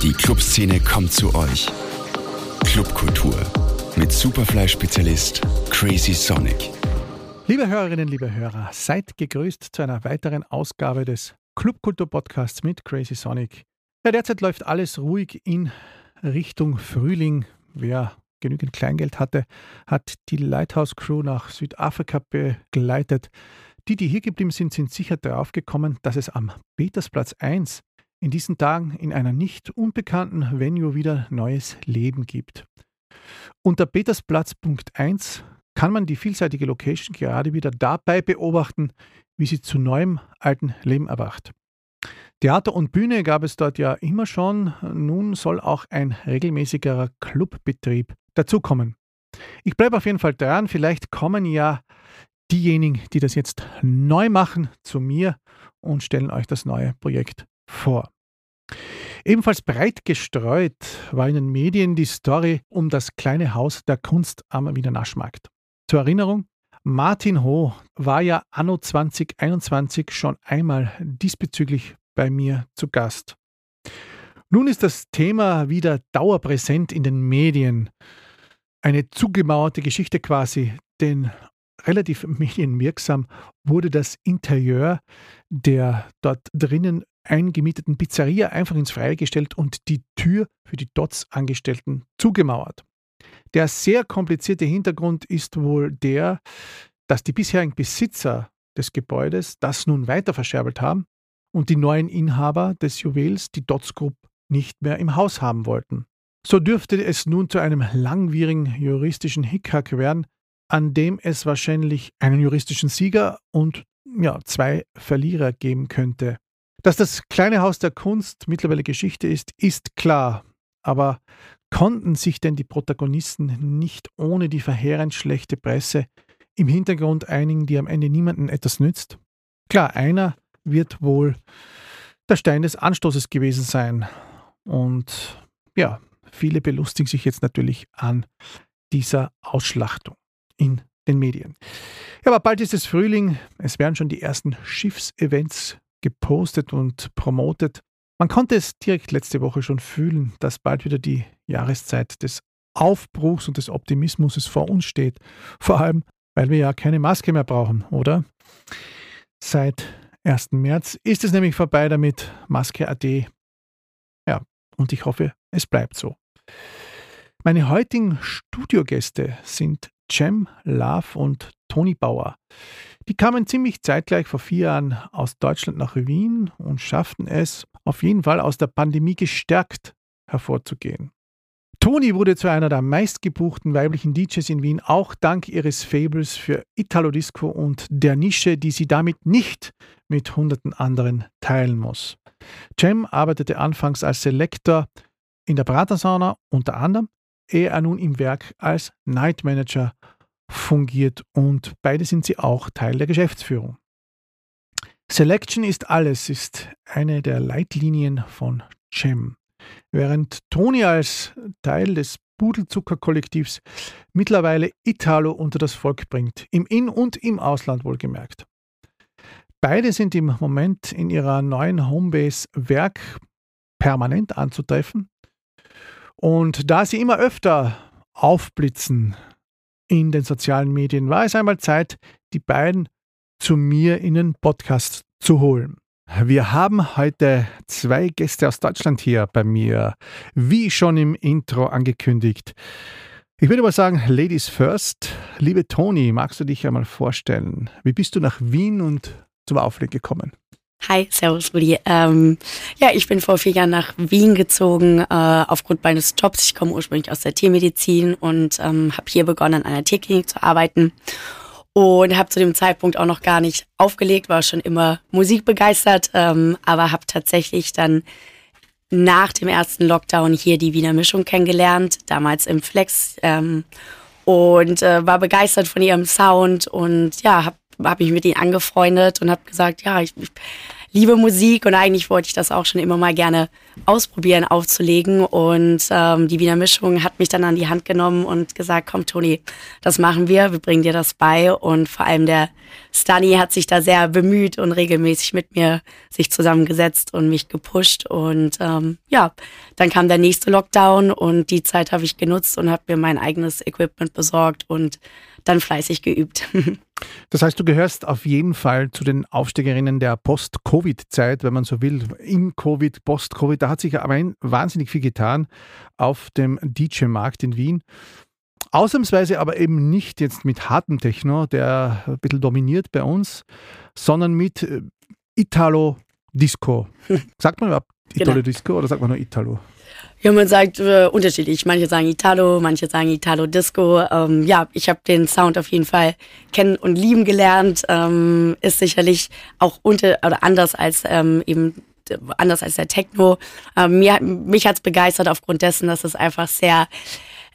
Die Clubszene kommt zu euch. Clubkultur mit Superfly-Spezialist Crazy Sonic. Liebe Hörerinnen, liebe Hörer, seid gegrüßt zu einer weiteren Ausgabe des Clubkultur-Podcasts mit Crazy Sonic. Ja, derzeit läuft alles ruhig in Richtung Frühling. Wer genügend Kleingeld hatte, hat die Lighthouse Crew nach Südafrika begleitet. Die, die hier geblieben sind, sind sicher darauf gekommen, dass es am Petersplatz 1 in diesen Tagen in einer nicht unbekannten Venue wieder neues Leben gibt. Unter Petersplatz.1 kann man die vielseitige Location gerade wieder dabei beobachten, wie sie zu neuem alten Leben erwacht. Theater und Bühne gab es dort ja immer schon, nun soll auch ein regelmäßigerer Clubbetrieb dazukommen. Ich bleibe auf jeden Fall dran, vielleicht kommen ja diejenigen, die das jetzt neu machen, zu mir und stellen euch das neue Projekt vor. Ebenfalls breit gestreut war in den Medien die Story um das kleine Haus der Kunst am Wiener Naschmarkt. Zur Erinnerung, Martin Ho war ja anno 2021 schon einmal diesbezüglich bei mir zu Gast. Nun ist das Thema wieder dauerpräsent in den Medien. Eine zugemauerte Geschichte quasi, denn relativ medienwirksam wurde das Interieur der dort drinnen eingemieteten Pizzeria einfach ins Freie gestellt und die Tür für die DOTS-Angestellten zugemauert. Der sehr komplizierte Hintergrund ist wohl der, dass die bisherigen Besitzer des Gebäudes das nun weiter verscherbelt haben und die neuen Inhaber des Juwels die Dots Group nicht mehr im Haus haben wollten. So dürfte es nun zu einem langwierigen juristischen Hickhack werden, an dem es wahrscheinlich einen juristischen Sieger und ja, zwei Verlierer geben könnte. Dass das kleine Haus der Kunst mittlerweile Geschichte ist, ist klar. Aber konnten sich denn die Protagonisten nicht ohne die verheerend schlechte Presse im Hintergrund einigen, die am Ende niemandem etwas nützt? Klar, einer wird wohl der Stein des Anstoßes gewesen sein. Und ja, viele belustigen sich jetzt natürlich an dieser Ausschlachtung in den Medien. Ja, aber bald ist es Frühling, es werden schon die ersten Schiffsevents gepostet und promotet. Man konnte es direkt letzte Woche schon fühlen, dass bald wieder die Jahreszeit des Aufbruchs und des Optimismus vor uns steht. Vor allem, weil wir ja keine Maske mehr brauchen, oder? Seit 1. März ist es nämlich vorbei damit. Maske AD. Ja, und ich hoffe, es bleibt so. Meine heutigen Studiogäste sind Cem Love und Toni Bauer. Die kamen ziemlich zeitgleich vor vier Jahren aus Deutschland nach Wien und schafften es, auf jeden Fall aus der Pandemie gestärkt hervorzugehen. Toni wurde zu einer der meistgebuchten weiblichen DJs in Wien, auch dank ihres Fables für Italo-Disco und der Nische, die sie damit nicht mit hunderten anderen teilen muss. Cem arbeitete anfangs als Selektor in der Pratersauna unter anderem, er nun im Werk als Night Manager fungiert und beide sind sie auch Teil der Geschäftsführung. Selection ist alles ist eine der Leitlinien von Cem. Während Toni als Teil des Pudelzucker-Kollektivs mittlerweile Italo unter das Volk bringt, im In- und im Ausland wohlgemerkt. Beide sind im Moment in ihrer neuen Homebase Werk permanent anzutreffen. Und da sie immer öfter aufblitzen in den sozialen Medien, war es einmal Zeit, die beiden zu mir in den Podcast zu holen. Wir haben heute zwei Gäste aus Deutschland hier bei mir, wie schon im Intro angekündigt. Ich würde mal sagen, Ladies first. Liebe Toni, magst du dich einmal vorstellen? Wie bist du nach Wien und zum Auflegen gekommen? Hi, Servus Rudi. Ähm, ja, ich bin vor vier Jahren nach Wien gezogen äh, aufgrund meines Jobs. Ich komme ursprünglich aus der Tiermedizin und ähm, habe hier begonnen, an einer Tierklinik zu arbeiten und habe zu dem Zeitpunkt auch noch gar nicht aufgelegt, war schon immer musikbegeistert, ähm, aber habe tatsächlich dann nach dem ersten Lockdown hier die Wiener Mischung kennengelernt, damals im Flex ähm, und äh, war begeistert von ihrem Sound und ja, habe hab mich mit ihnen angefreundet und habe gesagt, ja, ich, ich liebe Musik und eigentlich wollte ich das auch schon immer mal gerne ausprobieren, aufzulegen. Und ähm, die Wiener Mischung hat mich dann an die Hand genommen und gesagt, komm Toni, das machen wir, wir bringen dir das bei. Und vor allem der Stani hat sich da sehr bemüht und regelmäßig mit mir sich zusammengesetzt und mich gepusht. Und ähm, ja, dann kam der nächste Lockdown und die Zeit habe ich genutzt und habe mir mein eigenes Equipment besorgt und dann fleißig geübt. Das heißt, du gehörst auf jeden Fall zu den Aufsteigerinnen der Post-Covid-Zeit, wenn man so will. In Covid, Post-Covid, da hat sich aber wahnsinnig viel getan auf dem DJ-Markt in Wien. Ausnahmsweise aber eben nicht jetzt mit hartem Techno, der ein bisschen dominiert bei uns, sondern mit äh, Italo-Disco. Sagt man überhaupt. Italo-Disco genau. oder sagt man nur Italo? Ja, man sagt äh, unterschiedlich. Manche sagen Italo, manche sagen Italo Disco. Ähm, ja, ich habe den Sound auf jeden Fall kennen und lieben gelernt. Ähm, ist sicherlich auch unter oder anders als ähm, eben anders als der Techno. Ähm, mir, mich hat's begeistert aufgrund dessen, dass es einfach sehr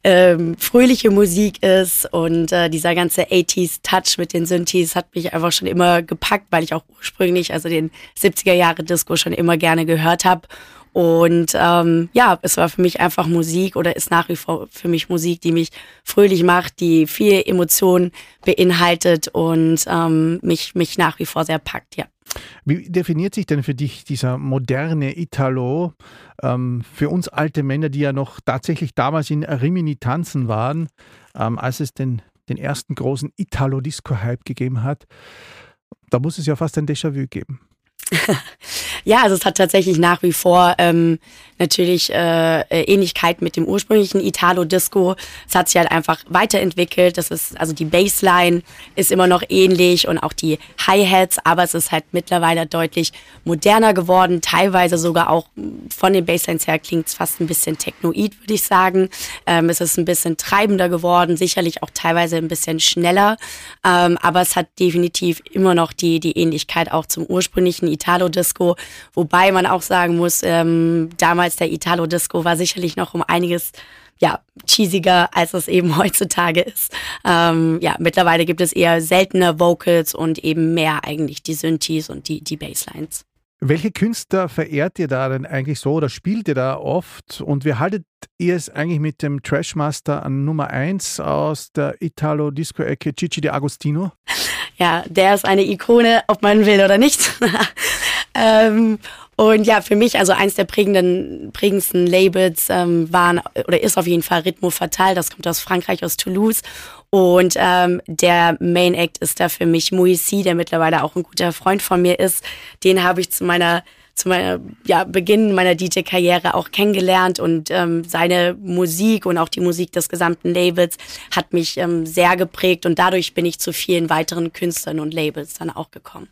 ähm, fröhliche Musik ist und äh, dieser ganze 80s Touch mit den Synthes hat mich einfach schon immer gepackt, weil ich auch ursprünglich, also den 70er Jahre Disco schon immer gerne gehört habe und ähm, ja, es war für mich einfach Musik oder ist nach wie vor für mich Musik, die mich fröhlich macht, die viel Emotionen beinhaltet und ähm, mich, mich nach wie vor sehr packt, ja. Wie definiert sich denn für dich dieser moderne Italo? Ähm, für uns alte Männer, die ja noch tatsächlich damals in Rimini tanzen waren, ähm, als es den, den ersten großen Italo-Disco-Hype gegeben hat, da muss es ja fast ein Déjà-vu geben. ja, also es hat tatsächlich nach wie vor ähm, natürlich äh, Ähnlichkeit mit dem ursprünglichen Italo-Disco. Es hat sich halt einfach weiterentwickelt. Das ist, also die Bassline ist immer noch ähnlich und auch die Hi-Hats, aber es ist halt mittlerweile deutlich moderner geworden. Teilweise sogar auch von den Basslines her klingt es fast ein bisschen technoid, würde ich sagen. Ähm, es ist ein bisschen treibender geworden, sicherlich auch teilweise ein bisschen schneller. Ähm, aber es hat definitiv immer noch die, die Ähnlichkeit auch zum ursprünglichen Italo-Disco. Wobei man auch sagen muss, ähm, damals der Italo-Disco war sicherlich noch um einiges ja, cheesiger, als es eben heutzutage ist. Ähm, ja, mittlerweile gibt es eher seltene Vocals und eben mehr eigentlich die Synthes und die, die Basslines. Welche Künstler verehrt ihr da denn eigentlich so oder spielt ihr da oft? Und wie haltet ihr es eigentlich mit dem Trashmaster an Nummer 1 aus der Italo-Disco-Ecke, Gigi de Agostino? Ja, der ist eine Ikone, ob man will oder nicht. ähm, und ja, für mich, also eins der prägenden, prägendsten Labels ähm, waren oder ist auf jeden Fall Rhythmo Fatal, das kommt aus Frankreich, aus Toulouse. Und ähm, der Main Act ist da für mich Moisi, der mittlerweile auch ein guter Freund von mir ist. Den habe ich zu meiner zu meiner ja, Beginn meiner DJ-Karriere auch kennengelernt und ähm, seine Musik und auch die Musik des gesamten Labels hat mich ähm, sehr geprägt und dadurch bin ich zu vielen weiteren Künstlern und Labels dann auch gekommen.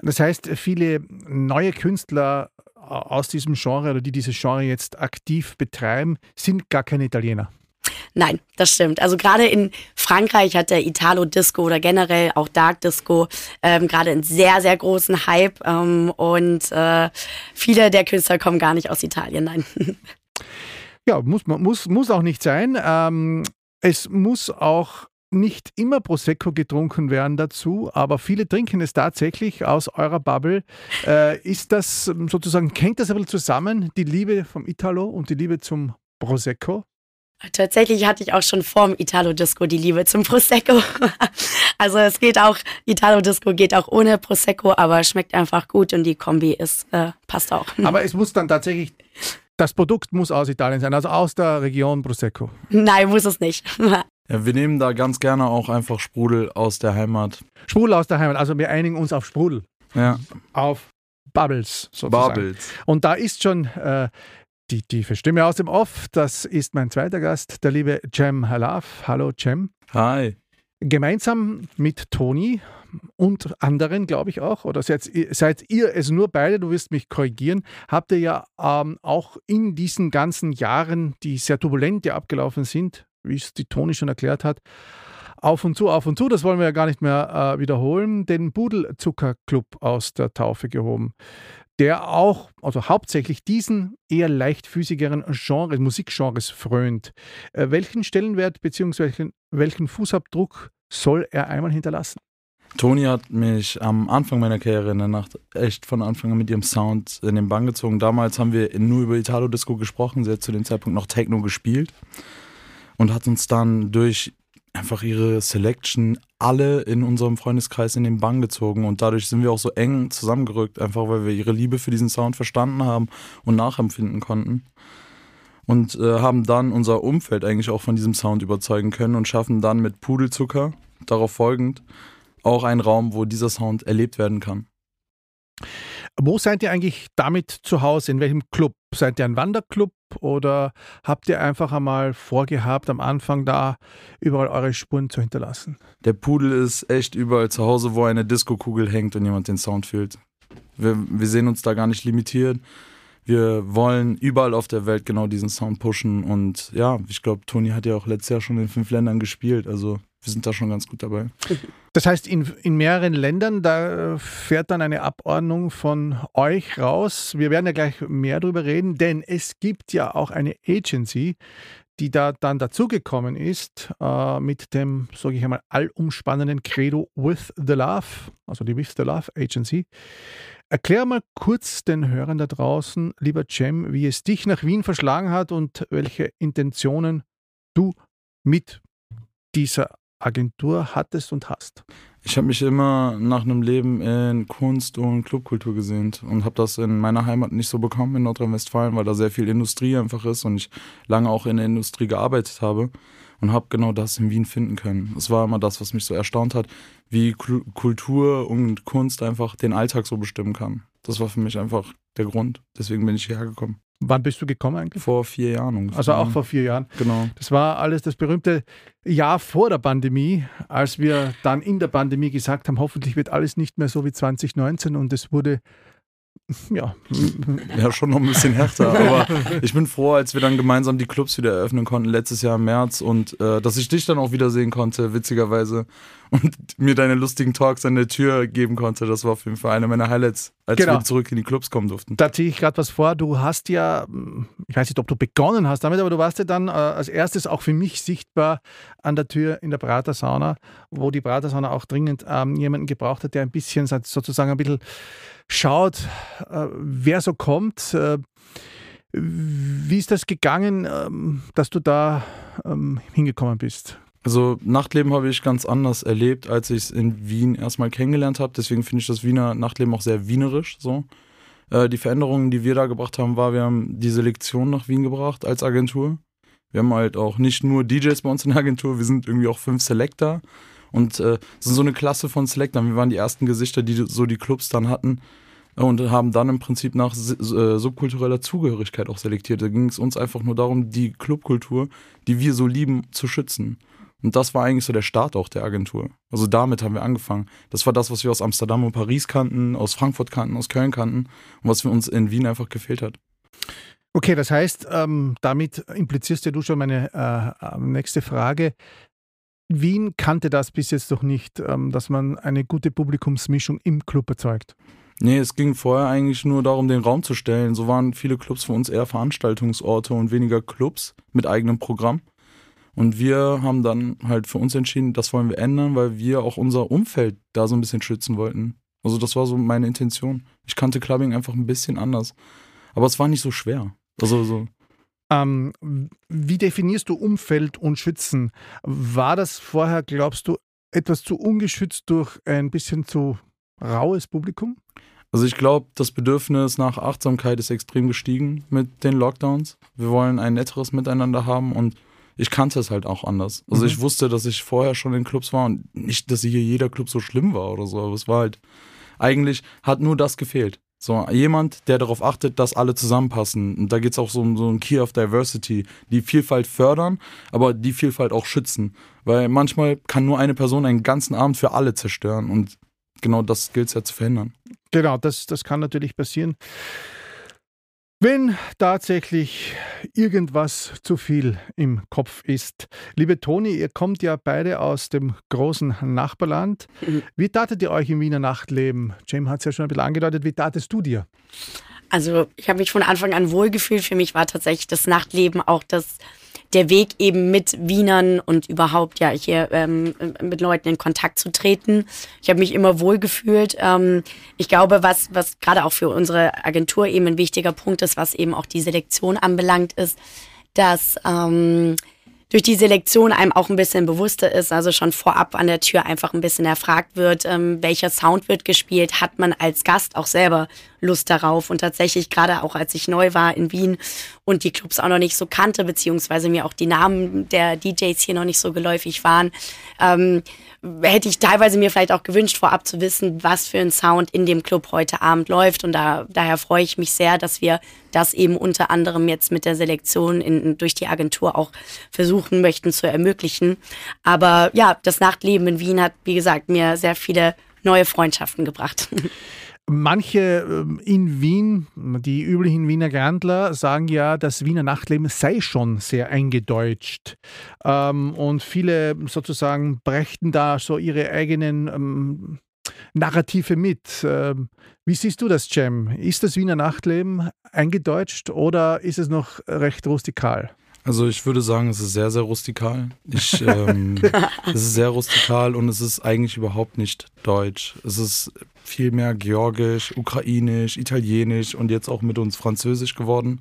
Das heißt, viele neue Künstler aus diesem Genre oder die dieses Genre jetzt aktiv betreiben, sind gar keine Italiener. Nein, das stimmt. Also gerade in Frankreich hat der Italo Disco oder generell auch Dark Disco ähm, gerade einen sehr, sehr großen Hype ähm, und äh, viele der Künstler kommen gar nicht aus Italien, nein. Ja, muss, muss, muss auch nicht sein. Ähm, es muss auch nicht immer Prosecco getrunken werden dazu, aber viele trinken es tatsächlich aus eurer Bubble. Äh, ist das sozusagen, hängt das ein bisschen zusammen, die Liebe vom Italo und die Liebe zum Prosecco? Tatsächlich hatte ich auch schon vorm Italo-Disco die Liebe zum Prosecco. also es geht auch, Italo-Disco geht auch ohne Prosecco, aber schmeckt einfach gut und die Kombi ist, äh, passt auch. Aber es muss dann tatsächlich das Produkt muss aus Italien sein, also aus der Region Prosecco. Nein, muss es nicht. Ja, wir nehmen da ganz gerne auch einfach Sprudel aus der Heimat. Sprudel aus der Heimat, also wir einigen uns auf Sprudel. Ja. Auf Bubbles sozusagen. Bubbles. Und da ist schon äh, die tiefe Stimme aus dem Off. Das ist mein zweiter Gast, der liebe Cem Halaf. Hallo Cem. Hi. Gemeinsam mit Toni und anderen, glaube ich auch, oder seid, seid, ihr es nur beide, du wirst mich korrigieren, habt ihr ja ähm, auch in diesen ganzen Jahren, die sehr turbulent ja abgelaufen sind, wie es die Toni schon erklärt hat, auf und zu, auf und zu, das wollen wir ja gar nicht mehr äh, wiederholen, den Budelzucker-Club aus der Taufe gehoben, der auch, also hauptsächlich diesen eher leichtfüßigeren Genres, Musikgenres frönt. Äh, welchen Stellenwert bzw. welchen Fußabdruck soll er einmal hinterlassen? Toni hat mich am Anfang meiner Karriere in der Nacht echt von Anfang an mit ihrem Sound in den Bann gezogen. Damals haben wir nur über Italo-Disco gesprochen. Sie hat zu dem Zeitpunkt noch Techno gespielt und hat uns dann durch einfach ihre Selection alle in unserem Freundeskreis in den Bann gezogen und dadurch sind wir auch so eng zusammengerückt, einfach weil wir ihre Liebe für diesen Sound verstanden haben und nachempfinden konnten und äh, haben dann unser Umfeld eigentlich auch von diesem Sound überzeugen können und schaffen dann mit Pudelzucker darauf folgend auch einen Raum, wo dieser Sound erlebt werden kann. Wo seid ihr eigentlich damit zu Hause? In welchem Club? Seid ihr ein Wanderclub oder habt ihr einfach einmal vorgehabt, am Anfang da überall eure Spuren zu hinterlassen? Der Pudel ist echt überall zu Hause, wo eine Disco-Kugel hängt und jemand den Sound fühlt. Wir, wir sehen uns da gar nicht limitiert. Wir wollen überall auf der Welt genau diesen Sound pushen und ja, ich glaube, Toni hat ja auch letztes Jahr schon in fünf Ländern gespielt, also wir sind da schon ganz gut dabei. Das heißt, in, in mehreren Ländern, da fährt dann eine Abordnung von euch raus. Wir werden ja gleich mehr darüber reden, denn es gibt ja auch eine Agency, die da dann dazugekommen ist äh, mit dem, sage ich einmal, allumspannenden Credo With the Love, also die With the Love Agency. Erklär mal kurz den Hörern da draußen, lieber Cem, wie es dich nach Wien verschlagen hat und welche Intentionen du mit dieser Agentur hattest und hast? Ich habe mich immer nach einem Leben in Kunst und Clubkultur gesehnt und habe das in meiner Heimat nicht so bekommen in Nordrhein-Westfalen, weil da sehr viel Industrie einfach ist und ich lange auch in der Industrie gearbeitet habe und habe genau das in Wien finden können. Es war immer das, was mich so erstaunt hat, wie Kultur und Kunst einfach den Alltag so bestimmen kann. Das war für mich einfach der Grund. Deswegen bin ich hierher gekommen. Wann bist du gekommen eigentlich? Vor vier Jahren ungefähr. Also auch vor vier Jahren. Genau. Das war alles das berühmte Jahr vor der Pandemie, als wir dann in der Pandemie gesagt haben, hoffentlich wird alles nicht mehr so wie 2019 und es wurde ja. Ja, schon noch ein bisschen härter. Aber ich bin froh, als wir dann gemeinsam die Clubs wieder eröffnen konnten, letztes Jahr im März und äh, dass ich dich dann auch wiedersehen konnte, witzigerweise. Und mir deine lustigen Talks an der Tür geben konnte. Das war auf jeden Fall einer meiner Highlights, als genau. wir zurück in die Clubs kommen durften. Da ziehe ich gerade was vor. Du hast ja, ich weiß nicht, ob du begonnen hast damit, aber du warst ja dann äh, als erstes auch für mich sichtbar an der Tür in der Prater-Sauna, wo die Prater-Sauna auch dringend ähm, jemanden gebraucht hat, der ein bisschen sozusagen ein bisschen schaut, äh, wer so kommt. Äh, wie ist das gegangen, ähm, dass du da ähm, hingekommen bist? Also Nachtleben habe ich ganz anders erlebt, als ich es in Wien erstmal kennengelernt habe. Deswegen finde ich das Wiener Nachtleben auch sehr wienerisch. So. Äh, die Veränderungen, die wir da gebracht haben, war, wir haben die Selektion nach Wien gebracht als Agentur. Wir haben halt auch nicht nur DJs bei uns in der Agentur, wir sind irgendwie auch fünf Selector. Und äh, sind so eine Klasse von Selectern. Wir waren die ersten Gesichter, die so die Clubs dann hatten und haben dann im Prinzip nach äh, subkultureller Zugehörigkeit auch selektiert. Da ging es uns einfach nur darum, die Clubkultur, die wir so lieben, zu schützen. Und das war eigentlich so der Start auch der Agentur. Also damit haben wir angefangen. Das war das, was wir aus Amsterdam und Paris kannten, aus Frankfurt kannten, aus Köln kannten und was für uns in Wien einfach gefehlt hat. Okay, das heißt, ähm, damit implizierst du schon meine äh, äh nächste Frage. Wien kannte das bis jetzt doch nicht, ähm, dass man eine gute Publikumsmischung im Club erzeugt. Nee, es ging vorher eigentlich nur darum, den Raum zu stellen. So waren viele Clubs für uns eher Veranstaltungsorte und weniger Clubs mit eigenem Programm. Und wir haben dann halt für uns entschieden, das wollen wir ändern, weil wir auch unser Umfeld da so ein bisschen schützen wollten. Also das war so meine Intention. Ich kannte Clubbing einfach ein bisschen anders. Aber es war nicht so schwer. Also so. Ähm, wie definierst du Umfeld und Schützen? War das vorher, glaubst du, etwas zu ungeschützt durch ein bisschen zu raues Publikum? Also ich glaube, das Bedürfnis nach Achtsamkeit ist extrem gestiegen mit den Lockdowns. Wir wollen ein netteres Miteinander haben und ich kannte es halt auch anders. Also mhm. ich wusste, dass ich vorher schon in Clubs war und nicht, dass hier jeder Club so schlimm war oder so, aber es war halt, eigentlich hat nur das gefehlt. So, jemand, der darauf achtet, dass alle zusammenpassen. Und da geht es auch so um so ein Key of Diversity, die Vielfalt fördern, aber die Vielfalt auch schützen. Weil manchmal kann nur eine Person einen ganzen Abend für alle zerstören und genau das gilt es ja zu verhindern. Genau, das, das kann natürlich passieren. Wenn tatsächlich irgendwas zu viel im Kopf ist. Liebe Toni, ihr kommt ja beide aus dem großen Nachbarland. Wie tatet ihr euch im Wiener Nachtleben? James hat es ja schon ein bisschen angedeutet. Wie tatest du dir? Also ich habe mich von Anfang an wohlgefühlt. Für mich war tatsächlich das Nachtleben auch das der Weg eben mit Wienern und überhaupt ja hier ähm, mit Leuten in Kontakt zu treten. Ich habe mich immer wohl gefühlt. Ähm, ich glaube, was, was gerade auch für unsere Agentur eben ein wichtiger Punkt ist, was eben auch die Selektion anbelangt, ist, dass ähm, durch die Selektion einem auch ein bisschen bewusster ist, also schon vorab an der Tür einfach ein bisschen erfragt wird, ähm, welcher Sound wird gespielt, hat man als Gast auch selber Lust darauf. Und tatsächlich, gerade auch als ich neu war in Wien und die Clubs auch noch nicht so kannte, beziehungsweise mir auch die Namen der DJs hier noch nicht so geläufig waren, ähm, hätte ich teilweise mir vielleicht auch gewünscht, vorab zu wissen, was für ein Sound in dem Club heute Abend läuft. Und da, daher freue ich mich sehr, dass wir das eben unter anderem jetzt mit der Selektion in, durch die Agentur auch versuchen möchten zu ermöglichen. Aber ja, das Nachtleben in Wien hat, wie gesagt, mir sehr viele neue Freundschaften gebracht. Manche ähm, in Wien, die üblichen Wiener Grandler, sagen ja, das Wiener Nachtleben sei schon sehr eingedeutscht. Ähm, und viele sozusagen brächten da so ihre eigenen ähm, Narrative mit. wie siehst du das, Cem? Ist das Wiener Nachtleben eingedeutscht oder ist es noch recht rustikal? Also ich würde sagen, es ist sehr, sehr rustikal. Ich, ähm, es ist sehr rustikal und es ist eigentlich überhaupt nicht deutsch. Es ist viel mehr georgisch, ukrainisch, italienisch und jetzt auch mit uns französisch geworden.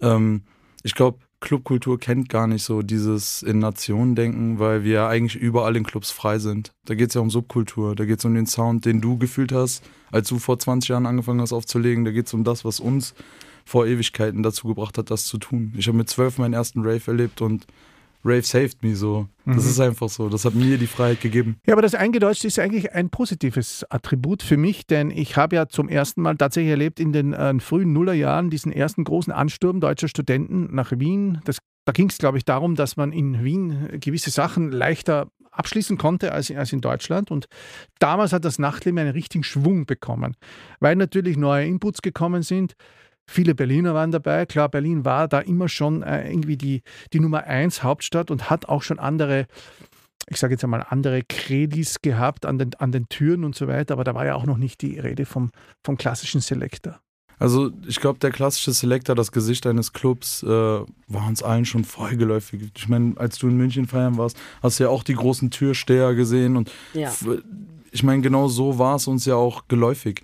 Ähm, ich glaube, Clubkultur kennt gar nicht so dieses in Nationen denken, weil wir eigentlich überall in Clubs frei sind. Da geht es ja um Subkultur, da geht es um den Sound, den du gefühlt hast, als du vor 20 Jahren angefangen hast aufzulegen. Da geht es um das, was uns vor Ewigkeiten dazu gebracht hat, das zu tun. Ich habe mit zwölf meinen ersten Rave erlebt und Rave saved me so. Das mhm. ist einfach so. Das hat mir die Freiheit gegeben. Ja, aber das Eingedeutscht ist eigentlich ein positives Attribut für mich, denn ich habe ja zum ersten Mal tatsächlich erlebt in den äh, frühen Nullerjahren diesen ersten großen Ansturm deutscher Studenten nach Wien. Das, da ging es, glaube ich, darum, dass man in Wien gewisse Sachen leichter abschließen konnte als, als in Deutschland. Und damals hat das Nachtleben einen richtigen Schwung bekommen, weil natürlich neue Inputs gekommen sind. Viele Berliner waren dabei. Klar, Berlin war da immer schon äh, irgendwie die, die Nummer eins Hauptstadt und hat auch schon andere, ich sage jetzt einmal, andere Kredis gehabt an den, an den Türen und so weiter. Aber da war ja auch noch nicht die Rede vom, vom klassischen Selector. Also ich glaube, der klassische Selector, das Gesicht eines Clubs, äh, war uns allen schon vollgeläufig. Ich meine, als du in München feiern warst, hast du ja auch die großen Türsteher gesehen und ja. ich meine, genau so war es uns ja auch geläufig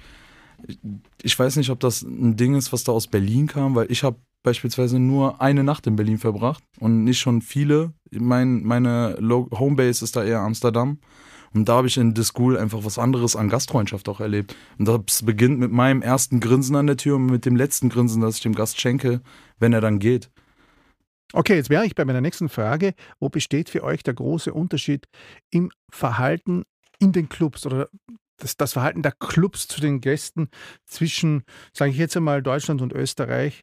ich weiß nicht, ob das ein Ding ist, was da aus Berlin kam, weil ich habe beispielsweise nur eine Nacht in Berlin verbracht und nicht schon viele. Mein, meine Homebase ist da eher Amsterdam. Und da habe ich in The School einfach was anderes an Gastfreundschaft auch erlebt. Und das beginnt mit meinem ersten Grinsen an der Tür und mit dem letzten Grinsen, das ich dem Gast schenke, wenn er dann geht. Okay, jetzt wäre ich bei meiner nächsten Frage. Wo besteht für euch der große Unterschied im Verhalten in den Clubs oder das, das Verhalten der Clubs zu den Gästen zwischen, sage ich jetzt einmal, Deutschland und Österreich?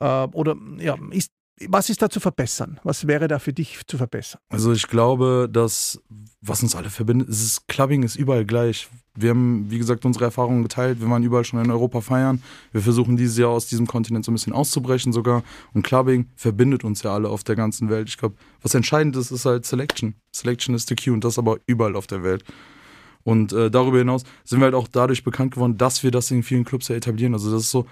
Äh, oder ja, ist, was ist da zu verbessern? Was wäre da für dich zu verbessern? Also ich glaube, dass was uns alle verbindet, ist Clubbing ist überall gleich. Wir haben, wie gesagt, unsere Erfahrungen geteilt. Wir waren überall schon in Europa feiern. Wir versuchen dieses Jahr aus diesem Kontinent so ein bisschen auszubrechen sogar. Und Clubbing verbindet uns ja alle auf der ganzen Welt. Ich glaube, was entscheidend ist, ist halt Selection. Selection ist the key und das aber überall auf der Welt. Und äh, darüber hinaus sind wir halt auch dadurch bekannt geworden, dass wir das in vielen Clubs ja etablieren. Also das ist so,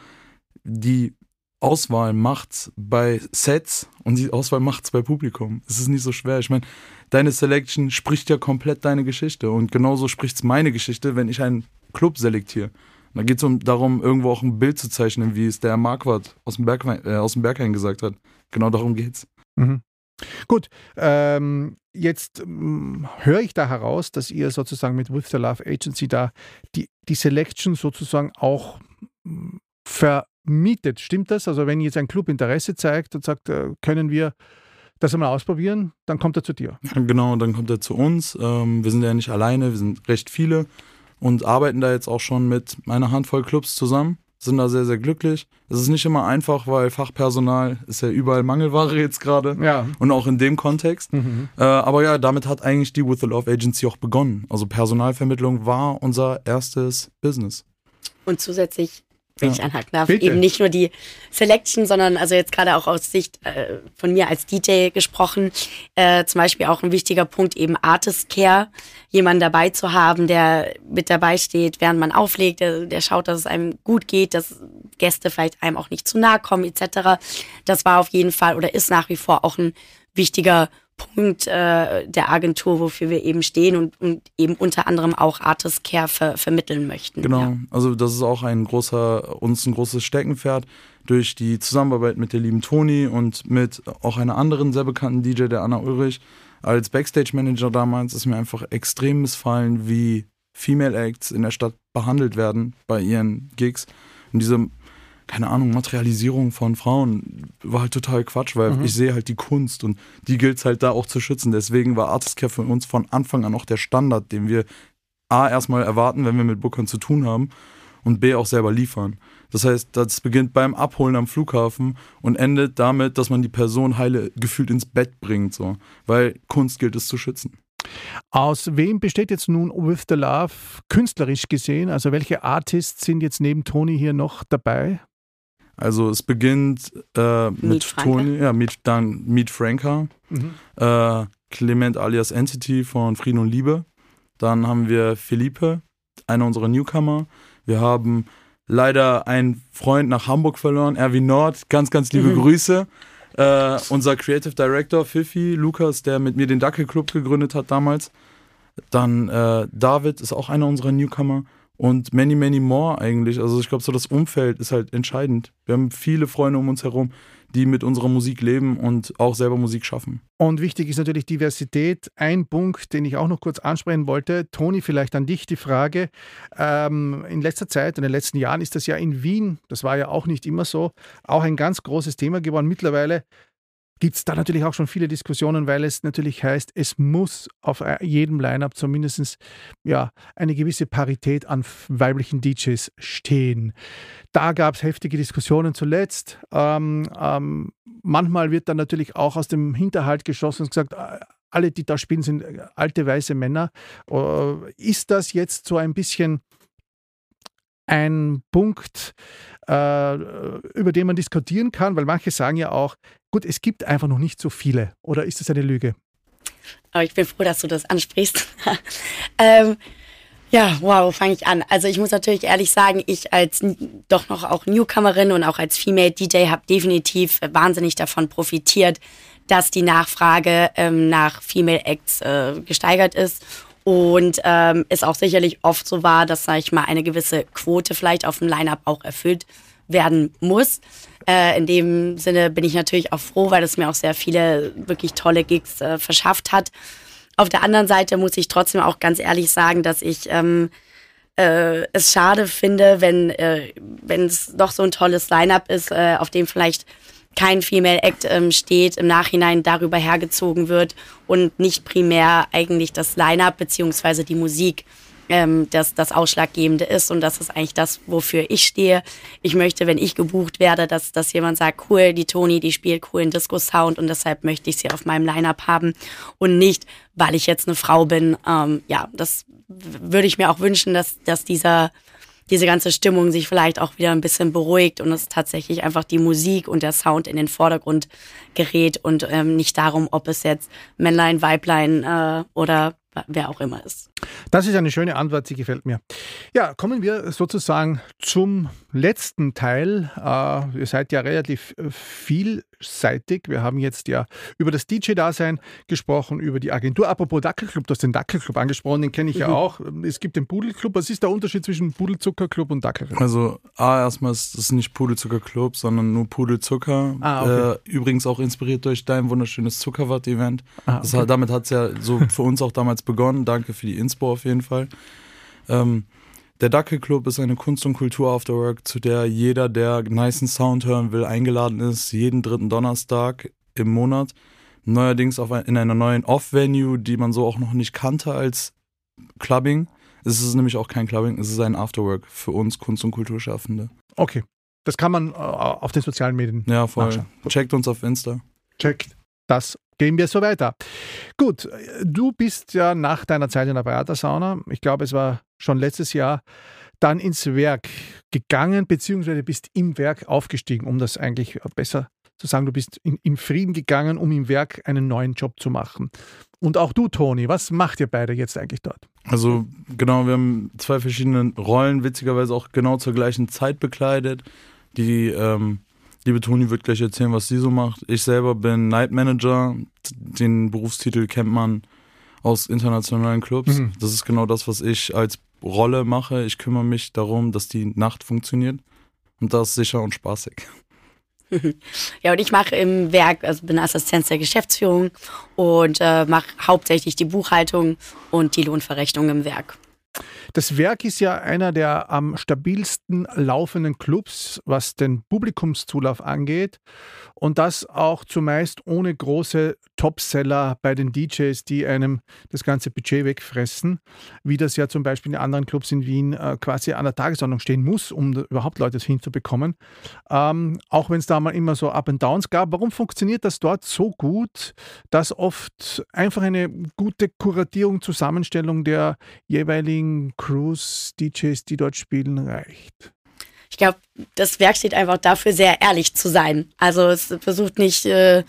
die Auswahl macht's bei Sets und die Auswahl macht's bei Publikum. Es ist nicht so schwer. Ich meine, deine Selection spricht ja komplett deine Geschichte und genauso spricht's meine Geschichte, wenn ich einen Club selektiere. Da geht es um, darum, irgendwo auch ein Bild zu zeichnen, wie es der Marquardt aus dem, Berg, äh, gesagt hat. Genau darum geht's. Mhm. Gut, ähm, jetzt ähm, höre ich da heraus, dass ihr sozusagen mit With the Love Agency da die, die Selection sozusagen auch mm, vermietet. Stimmt das? Also wenn jetzt ein Club Interesse zeigt und sagt, äh, können wir das einmal ausprobieren, dann kommt er zu dir. Ja, genau, dann kommt er zu uns. Ähm, wir sind ja nicht alleine, wir sind recht viele und arbeiten da jetzt auch schon mit einer Handvoll Clubs zusammen sind da sehr, sehr glücklich. Es ist nicht immer einfach, weil Fachpersonal ist ja überall Mangelware jetzt gerade. Ja. Und auch in dem Kontext. Mhm. Äh, aber ja, damit hat eigentlich die With the Love Agency auch begonnen. Also Personalvermittlung war unser erstes Business. Und zusätzlich ja. ich anhaken darf. Bitte. Eben nicht nur die Selection, sondern also jetzt gerade auch aus Sicht äh, von mir als DJ gesprochen, äh, zum Beispiel auch ein wichtiger Punkt eben Artist Care, jemanden dabei zu haben, der mit dabei steht, während man auflegt, der, der schaut, dass es einem gut geht, dass Gäste vielleicht einem auch nicht zu nahe kommen etc. Das war auf jeden Fall oder ist nach wie vor auch ein wichtiger Punkt äh, der Agentur, wofür wir eben stehen und, und eben unter anderem auch Artist Care ver vermitteln möchten. Genau, ja. also das ist auch ein großer, uns ein großes Steckenpferd durch die Zusammenarbeit mit der lieben Toni und mit auch einer anderen sehr bekannten DJ, der Anna Ulrich. Als Backstage-Manager damals ist mir einfach extrem missfallen, wie Female Acts in der Stadt behandelt werden bei ihren Gigs. Und diese keine Ahnung, Materialisierung von Frauen war halt total Quatsch, weil mhm. ich sehe halt die Kunst und die gilt es halt da auch zu schützen. Deswegen war Artist Care für uns von Anfang an auch der Standard, den wir A erstmal erwarten, wenn wir mit Bookern zu tun haben und B auch selber liefern. Das heißt, das beginnt beim Abholen am Flughafen und endet damit, dass man die Person heile gefühlt ins Bett bringt, so, weil Kunst gilt es zu schützen. Aus wem besteht jetzt nun With the Love künstlerisch gesehen? Also welche Artists sind jetzt neben Toni hier noch dabei? Also es beginnt äh, mit Toni, ja, mit, dann Meet Franka, mhm. äh, Clement alias Entity von Frieden und Liebe. Dann haben wir Felipe, einer unserer Newcomer. Wir haben leider einen Freund nach Hamburg verloren, Erwin Nord. Ganz, ganz liebe mhm. Grüße. Äh, unser Creative Director Fifi, Lukas, der mit mir den Dackel Club gegründet hat damals. Dann äh, David ist auch einer unserer Newcomer und many, many more eigentlich. Also ich glaube, so das Umfeld ist halt entscheidend. Wir haben viele Freunde um uns herum, die mit unserer Musik leben und auch selber Musik schaffen. Und wichtig ist natürlich Diversität. Ein Punkt, den ich auch noch kurz ansprechen wollte. Toni, vielleicht an dich die Frage. Ähm, in letzter Zeit, in den letzten Jahren ist das ja in Wien, das war ja auch nicht immer so, auch ein ganz großes Thema geworden. Mittlerweile gibt es da natürlich auch schon viele Diskussionen, weil es natürlich heißt, es muss auf äh, jedem Line-up zumindest ja, eine gewisse Parität an weiblichen DJs stehen. Da gab es heftige Diskussionen zuletzt. Ähm, ähm, manchmal wird dann natürlich auch aus dem Hinterhalt geschossen und gesagt, äh, alle, die da spielen, sind äh, alte weiße Männer. Ist das jetzt so ein bisschen ein Punkt, äh, über den man diskutieren kann, weil manche sagen ja auch, gut, es gibt einfach noch nicht so viele. Oder ist das eine Lüge? Aber ich bin froh, dass du das ansprichst. ähm, ja, wow, wo fange ich an? Also ich muss natürlich ehrlich sagen, ich als doch noch auch Newcomerin und auch als Female DJ habe definitiv wahnsinnig davon profitiert, dass die Nachfrage ähm, nach Female Acts äh, gesteigert ist und ähm, es auch sicherlich oft so war, dass, sag ich mal, eine gewisse Quote vielleicht auf dem Line-Up auch erfüllt werden muss. Äh, in dem Sinne bin ich natürlich auch froh, weil es mir auch sehr viele wirklich tolle Gigs äh, verschafft hat. Auf der anderen Seite muss ich trotzdem auch ganz ehrlich sagen, dass ich ähm, äh, es schade finde, wenn äh, wenn es doch so ein tolles Line-up ist, äh, auf dem vielleicht kein Female Act ähm, steht, im Nachhinein darüber hergezogen wird und nicht primär eigentlich das Line-up beziehungsweise die Musik ähm, das, das Ausschlaggebende ist. Und das ist eigentlich das, wofür ich stehe. Ich möchte, wenn ich gebucht werde, dass, dass jemand sagt, cool, die Toni, die spielt coolen Disco-Sound und deshalb möchte ich sie auf meinem Line-up haben und nicht, weil ich jetzt eine Frau bin. Ähm, ja, das würde ich mir auch wünschen, dass, dass dieser diese ganze Stimmung sich vielleicht auch wieder ein bisschen beruhigt und es tatsächlich einfach die Musik und der Sound in den Vordergrund gerät und ähm, nicht darum, ob es jetzt Männlein, Weiblein äh, oder wer auch immer ist. Das ist eine schöne Antwort, sie gefällt mir. Ja, kommen wir sozusagen zum letzten Teil. Äh, ihr seid ja relativ äh, vielseitig. Wir haben jetzt ja über das DJ-Dasein gesprochen, über die Agentur. Apropos Dackelclub, du hast den Dackelclub angesprochen, den kenne ich mhm. ja auch. Es gibt den Pudelclub. Was ist der Unterschied zwischen Pudelzuckerclub und Dackelclub? Also, A, erstmal ist es nicht Pudelzuckerclub, sondern nur Pudelzucker. Ah, okay. äh, übrigens auch inspiriert durch dein wunderschönes Zuckerwatt-Event. Ah, okay. damit hat es ja so für uns auch damals begonnen. Danke für die Inspo auf jeden Fall. Ähm, der Dackelclub ist eine Kunst- und Kultur-Afterwork, zu der jeder, der niceen Sound hören will, eingeladen ist, jeden dritten Donnerstag im Monat. Neuerdings auf ein, in einer neuen Off-Venue, die man so auch noch nicht kannte als Clubbing. Es ist nämlich auch kein Clubbing, es ist ein Afterwork für uns Kunst- und Kulturschaffende. Okay. Das kann man äh, auf den sozialen Medien. Ja, voll. Nachschauen. Checkt uns auf Insta. Checkt das gehen wir so weiter. Gut, du bist ja nach deiner Zeit in der Beratersauna, ich glaube, es war schon letztes Jahr, dann ins Werk gegangen, beziehungsweise bist im Werk aufgestiegen, um das eigentlich besser zu sagen, du bist in, in Frieden gegangen, um im Werk einen neuen Job zu machen. Und auch du, Toni, was macht ihr beide jetzt eigentlich dort? Also genau, wir haben zwei verschiedene Rollen, witzigerweise auch genau zur gleichen Zeit bekleidet. Die ähm, liebe Toni wird gleich erzählen, was sie so macht. Ich selber bin Night Manager. Den Berufstitel kennt man aus internationalen Clubs. Mhm. Das ist genau das, was ich als Rolle mache. Ich kümmere mich darum, dass die Nacht funktioniert. Und das ist sicher und spaßig. Ja, und ich mache im Werk, also bin Assistenz der Geschäftsführung und äh, mache hauptsächlich die Buchhaltung und die Lohnverrechnung im Werk. Das Werk ist ja einer der am stabilsten laufenden Clubs, was den Publikumszulauf angeht. Und das auch zumeist ohne große Topseller bei den DJs, die einem das ganze Budget wegfressen, wie das ja zum Beispiel in anderen Clubs in Wien äh, quasi an der Tagesordnung stehen muss, um überhaupt Leute hinzubekommen. Ähm, auch wenn es da mal immer so Up and Downs gab. Warum funktioniert das dort so gut, dass oft einfach eine gute Kuratierung, Zusammenstellung der jeweiligen Crews, DJs, die dort spielen, reicht? Ich glaube, das Werk steht einfach dafür, sehr ehrlich zu sein. Also es versucht nicht äh,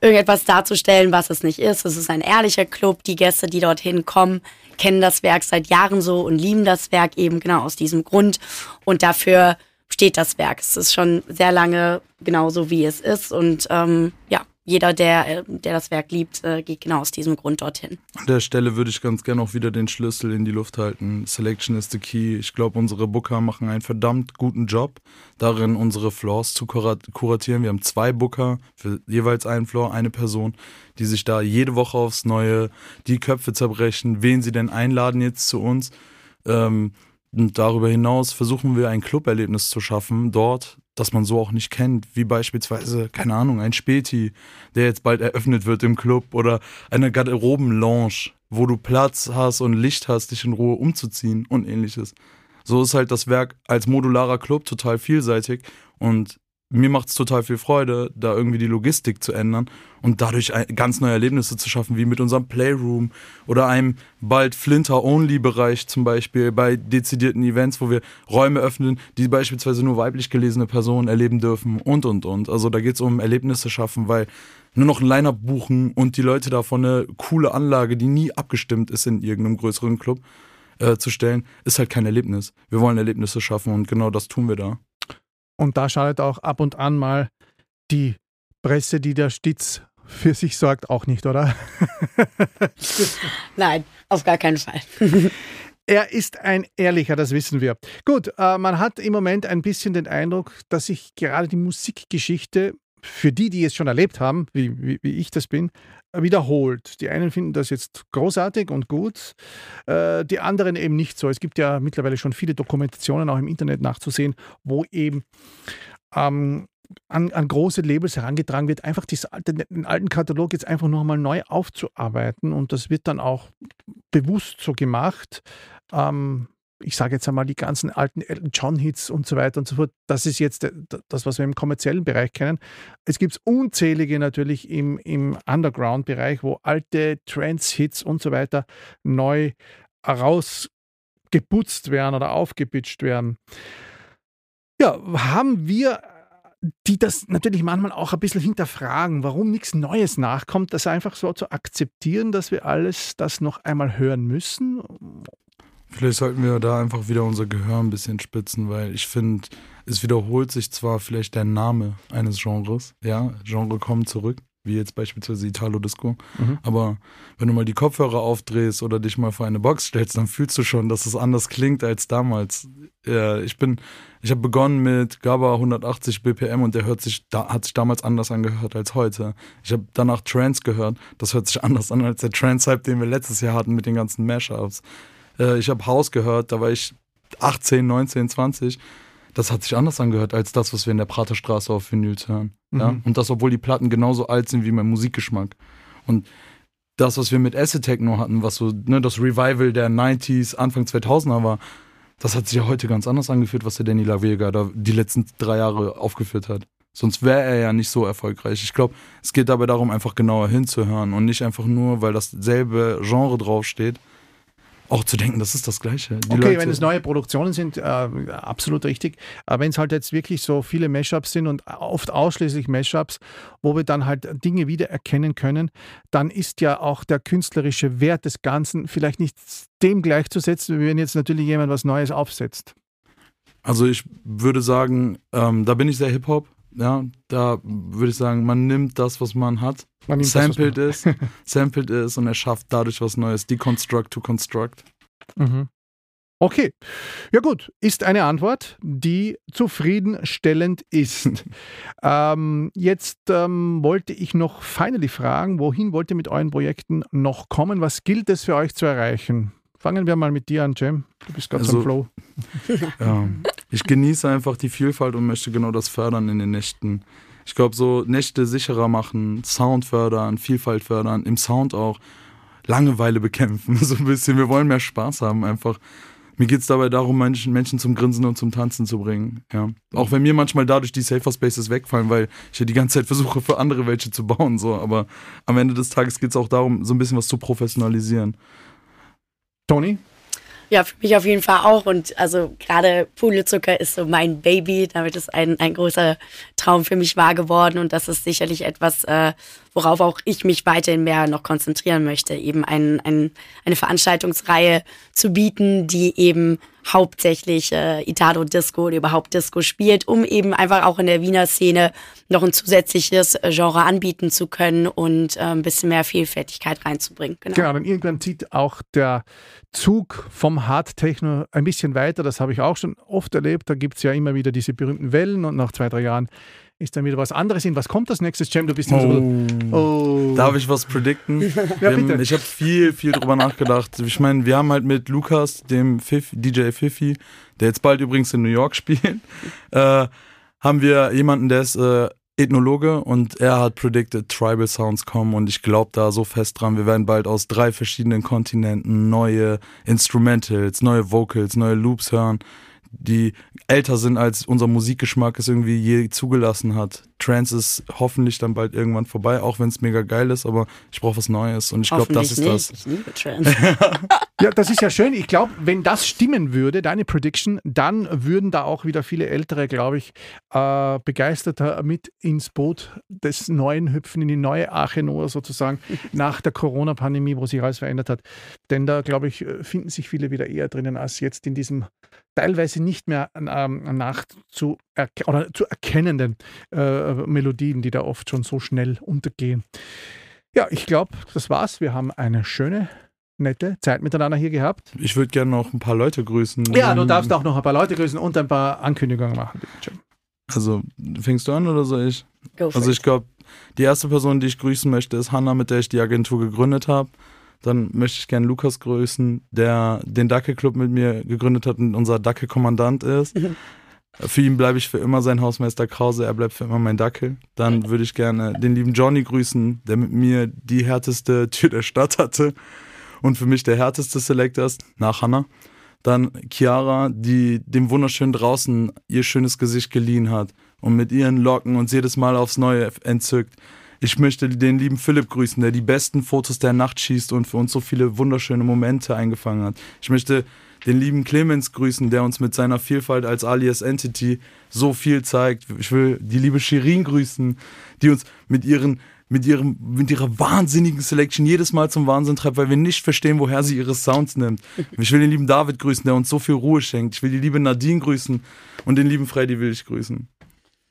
irgendetwas darzustellen, was es nicht ist. Es ist ein ehrlicher Club. Die Gäste, die dorthin kommen, kennen das Werk seit Jahren so und lieben das Werk eben genau aus diesem Grund. Und dafür steht das Werk. Es ist schon sehr lange genauso, wie es ist. Und ähm, ja, jeder, der, äh, der das Werk liebt, äh, geht genau aus diesem Grund dorthin. An der Stelle würde ich ganz gerne auch wieder den Schlüssel in die Luft halten. Selection is the key. Ich glaube, unsere Booker machen einen verdammt guten Job, darin unsere Floors zu kuratieren. Wir haben zwei Booker für jeweils einen Floor, eine Person, die sich da jede Woche aufs Neue die Köpfe zerbrechen, wen sie denn einladen jetzt zu uns. Ähm, und darüber hinaus versuchen wir ein Cluberlebnis zu schaffen, dort das man so auch nicht kennt, wie beispielsweise, keine Ahnung, ein Späti, der jetzt bald eröffnet wird im Club oder eine Garderobenlounge, wo du Platz hast und Licht hast, dich in Ruhe umzuziehen und ähnliches. So ist halt das Werk als modularer Club total vielseitig und mir macht es total viel Freude, da irgendwie die Logistik zu ändern und dadurch ganz neue Erlebnisse zu schaffen, wie mit unserem Playroom oder einem bald Flinter-Only-Bereich zum Beispiel bei dezidierten Events, wo wir Räume öffnen, die beispielsweise nur weiblich gelesene Personen erleben dürfen und und und. Also da geht es um Erlebnisse schaffen, weil nur noch ein Line-Up buchen und die Leute davon eine coole Anlage, die nie abgestimmt ist in irgendeinem größeren Club, äh, zu stellen, ist halt kein Erlebnis. Wir wollen Erlebnisse schaffen und genau das tun wir da. Und da schadet auch ab und an mal die Presse, die der Stitz für sich sorgt, auch nicht, oder? Nein, auf gar keinen Fall. Er ist ein Ehrlicher, das wissen wir. Gut, äh, man hat im Moment ein bisschen den Eindruck, dass sich gerade die Musikgeschichte für die, die es schon erlebt haben, wie, wie, wie ich das bin, wiederholt. Die einen finden das jetzt großartig und gut, äh, die anderen eben nicht so. Es gibt ja mittlerweile schon viele Dokumentationen auch im Internet nachzusehen, wo eben ähm, an, an, große Labels herangetragen wird, einfach alte, den alten Katalog jetzt einfach nochmal neu aufzuarbeiten. Und das wird dann auch bewusst so gemacht. Ähm, ich sage jetzt einmal, die ganzen alten John-Hits und so weiter und so fort, das ist jetzt das, was wir im kommerziellen Bereich kennen. Es gibt unzählige natürlich im, im Underground-Bereich, wo alte Trance-Hits und so weiter neu rausgeputzt werden oder aufgepitcht werden. Ja, haben wir die das natürlich manchmal auch ein bisschen hinterfragen, warum nichts Neues nachkommt, das einfach so zu akzeptieren, dass wir alles das noch einmal hören müssen Vielleicht sollten wir da einfach wieder unser Gehör ein bisschen spitzen, weil ich finde, es wiederholt sich zwar vielleicht der Name eines Genres, ja, Genre kommen zurück, wie jetzt beispielsweise Italo Disco, mhm. aber wenn du mal die Kopfhörer aufdrehst oder dich mal vor eine Box stellst, dann fühlst du schon, dass es anders klingt als damals. Ja, ich bin, ich habe begonnen mit GABA 180 BPM und der hört sich, da, hat sich damals anders angehört als heute. Ich habe danach Trance gehört, das hört sich anders an als der Trance-Hype, den wir letztes Jahr hatten mit den ganzen Mashups. Äh, ich habe Haus gehört, da war ich 18, 19, 20. Das hat sich anders angehört als das, was wir in der Praterstraße auf Vinyls hören. Mhm. Ja? Und das, obwohl die Platten genauso alt sind wie mein Musikgeschmack. Und das, was wir mit Acid Techno hatten, was so ne, das Revival der 90s, Anfang 2000er war, das hat sich ja heute ganz anders angefühlt, was der Danny La Vega da die letzten drei Jahre aufgeführt hat. Sonst wäre er ja nicht so erfolgreich. Ich glaube, es geht dabei darum, einfach genauer hinzuhören und nicht einfach nur, weil dasselbe Genre draufsteht, auch zu denken, das ist das Gleiche. Die okay, Leute wenn es neue Produktionen sind, äh, absolut richtig. Aber wenn es halt jetzt wirklich so viele Mashups sind und oft ausschließlich Mashups, wo wir dann halt Dinge wiedererkennen können, dann ist ja auch der künstlerische Wert des Ganzen vielleicht nicht dem gleichzusetzen, wie wenn jetzt natürlich jemand was Neues aufsetzt. Also ich würde sagen, ähm, da bin ich sehr Hip-Hop. Ja, da würde ich sagen, man nimmt das, was man hat, man sampled es, sampled es und er schafft dadurch was Neues. Deconstruct to construct. Mhm. Okay. Ja gut, ist eine Antwort, die zufriedenstellend ist. ähm, jetzt ähm, wollte ich noch finally fragen, wohin wollt ihr mit euren Projekten noch kommen? Was gilt es für euch zu erreichen? Fangen wir mal mit dir an, Jam. Du bist gerade also, am Flow. Ja, ich genieße einfach die Vielfalt und möchte genau das fördern in den Nächten. Ich glaube, so Nächte sicherer machen, Sound fördern, Vielfalt fördern, im Sound auch Langeweile bekämpfen, so ein bisschen. Wir wollen mehr Spaß haben, einfach. Mir geht es dabei darum, Menschen, zum Grinsen und zum Tanzen zu bringen. Ja. Auch wenn mir manchmal dadurch die Safer Spaces wegfallen, weil ich ja die ganze Zeit versuche, für andere welche zu bauen. So. Aber am Ende des Tages geht es auch darum, so ein bisschen was zu professionalisieren. Tony? Ja, für mich auf jeden Fall auch. Und also gerade Pudelzucker ist so mein Baby. Damit ist ein, ein großer Traum für mich wahr geworden. Und das ist sicherlich etwas, äh, worauf auch ich mich weiterhin mehr noch konzentrieren möchte. Eben ein, ein, eine Veranstaltungsreihe zu bieten, die eben hauptsächlich äh, Italo Disco oder überhaupt Disco spielt, um eben einfach auch in der Wiener Szene noch ein zusätzliches Genre anbieten zu können und äh, ein bisschen mehr Vielfältigkeit reinzubringen. Genau. genau, dann irgendwann zieht auch der Zug vom Hard Techno ein bisschen weiter. Das habe ich auch schon oft erlebt. Da gibt es ja immer wieder diese berühmten Wellen und nach zwei, drei Jahren ist dann wieder was anderes in. Was kommt als nächstes, Jam? Du bist oh. so. Oh. Darf ich was predikten? ja, bitte. Ich habe viel, viel drüber nachgedacht. Ich meine, wir haben halt mit Lukas, dem Fif, DJ Fifi, der jetzt bald übrigens in New York spielt, äh, haben wir jemanden, der ist äh, Ethnologe und er hat predicted, Tribal Sounds kommen und ich glaube da so fest dran, wir werden bald aus drei verschiedenen Kontinenten neue Instrumentals, neue Vocals, neue Loops hören die älter sind, als unser Musikgeschmack es irgendwie je zugelassen hat. Trance ist hoffentlich dann bald irgendwann vorbei, auch wenn es mega geil ist, aber ich brauche was Neues und ich glaube, das ist nicht. das. Ich liebe Trance. ja, das ist ja schön. Ich glaube, wenn das stimmen würde, deine Prediction, dann würden da auch wieder viele Ältere, glaube ich, äh, begeisterter mit ins Boot des Neuen hüpfen, in die neue Arche Noah sozusagen, nach der Corona-Pandemie, wo sich alles verändert hat. Denn da, glaube ich, finden sich viele wieder eher drinnen als jetzt in diesem teilweise nicht mehr ähm, nachzu oder zu erkennenden äh, Melodien, die da oft schon so schnell untergehen. Ja, ich glaube, das war's. Wir haben eine schöne nette Zeit miteinander hier gehabt. Ich würde gerne noch ein paar Leute grüßen. Ja, du darfst auch noch ein paar Leute grüßen und ein paar Ankündigungen machen. Also, fängst du an oder soll ich? also, ich glaube, die erste Person, die ich grüßen möchte, ist Hanna, mit der ich die Agentur gegründet habe. Dann möchte ich gerne Lukas grüßen, der den Dacke-Club mit mir gegründet hat und unser Dacke-Kommandant ist. Für ihn bleibe ich für immer sein Hausmeister Krause, er bleibt für immer mein Dackel. Dann würde ich gerne den lieben Johnny grüßen, der mit mir die härteste Tür der Stadt hatte und für mich der härteste Selector ist, nach Hannah. Dann Chiara, die dem wunderschönen draußen ihr schönes Gesicht geliehen hat und mit ihren Locken uns jedes Mal aufs Neue entzückt. Ich möchte den lieben Philipp grüßen, der die besten Fotos der Nacht schießt und für uns so viele wunderschöne Momente eingefangen hat. Ich möchte den lieben Clemens grüßen, der uns mit seiner Vielfalt als Alias Entity so viel zeigt. Ich will die liebe Shirin grüßen, die uns mit ihren mit, ihrem, mit ihrer wahnsinnigen Selection jedes Mal zum Wahnsinn treibt, weil wir nicht verstehen, woher sie ihre Sounds nimmt. Ich will den lieben David grüßen, der uns so viel Ruhe schenkt. Ich will die liebe Nadine grüßen und den lieben Freddy will ich grüßen.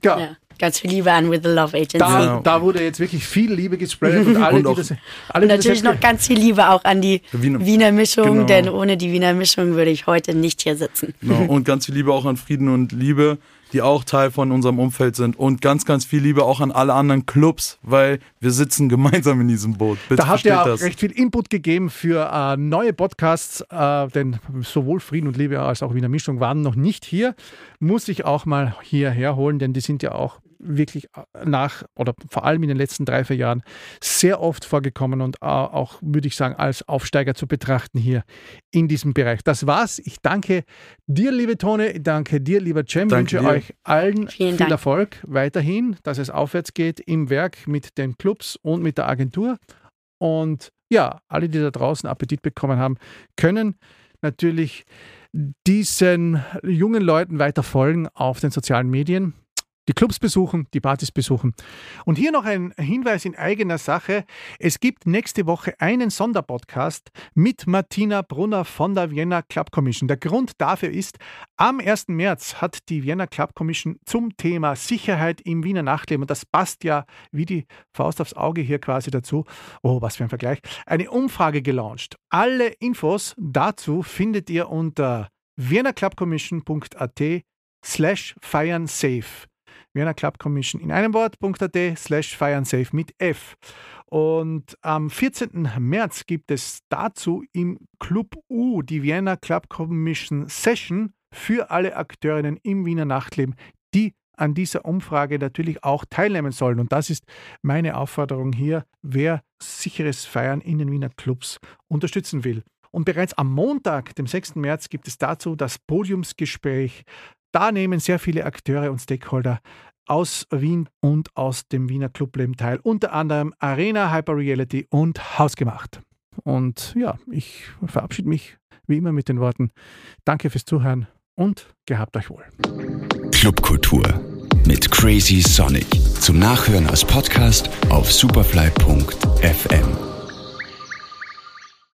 Ja. ja. Ganz viel Liebe an With the Love Agency. Da, da wurde jetzt wirklich viel Liebe gespreadet und alle, und die das, alle, und natürlich noch ganz viel Liebe auch an die Wiener, Wiener Mischung, genau. denn ohne die Wiener Mischung würde ich heute nicht hier sitzen. Genau. Und ganz viel Liebe auch an Frieden und Liebe die auch Teil von unserem Umfeld sind. Und ganz, ganz viel Liebe auch an alle anderen Clubs, weil wir sitzen gemeinsam in diesem Boot. Bitte da habt ihr auch das. recht viel Input gegeben für äh, neue Podcasts, äh, denn sowohl Frieden und Liebe als auch Wiener Mischung waren noch nicht hier. Muss ich auch mal hierher holen, denn die sind ja auch wirklich äh, nach oder vor allem in den letzten drei, vier Jahren sehr oft vorgekommen und auch, würde ich sagen, als Aufsteiger zu betrachten hier in diesem Bereich. Das war's. Ich danke dir, liebe Tone, ich danke dir, lieber Cem. Ich wünsche dir. euch allen Vielen viel Dank. Erfolg weiterhin, dass es aufwärts geht im Werk mit den Clubs und mit der Agentur. Und ja, alle, die da draußen Appetit bekommen haben, können natürlich diesen jungen Leuten weiter folgen auf den sozialen Medien die Clubs besuchen, die Partys besuchen. Und hier noch ein Hinweis in eigener Sache. Es gibt nächste Woche einen Sonderpodcast mit Martina Brunner von der Vienna Club Commission. Der Grund dafür ist, am 1. März hat die Vienna Club Commission zum Thema Sicherheit im Wiener Nachtleben, und das passt ja wie die Faust aufs Auge hier quasi dazu, oh, was für ein Vergleich, eine Umfrage gelauncht. Alle Infos dazu findet ihr unter viennaclubcommission.at slash feiern safe. Vienna Club Commission in einem Wort.at slash feiern safe mit F. Und am 14. März gibt es dazu im Club U die Vienna Club Commission Session für alle Akteurinnen im Wiener Nachtleben, die an dieser Umfrage natürlich auch teilnehmen sollen. Und das ist meine Aufforderung hier, wer sicheres Feiern in den Wiener Clubs unterstützen will. Und bereits am Montag, dem 6. März, gibt es dazu das Podiumsgespräch da nehmen sehr viele Akteure und Stakeholder aus Wien und aus dem Wiener Clubleben teil, unter anderem Arena, Hyper Reality und Hausgemacht. Und ja, ich verabschiede mich wie immer mit den Worten Danke fürs Zuhören und gehabt euch wohl. Clubkultur mit Crazy Sonic. Zum Nachhören als Podcast auf superfly.fm.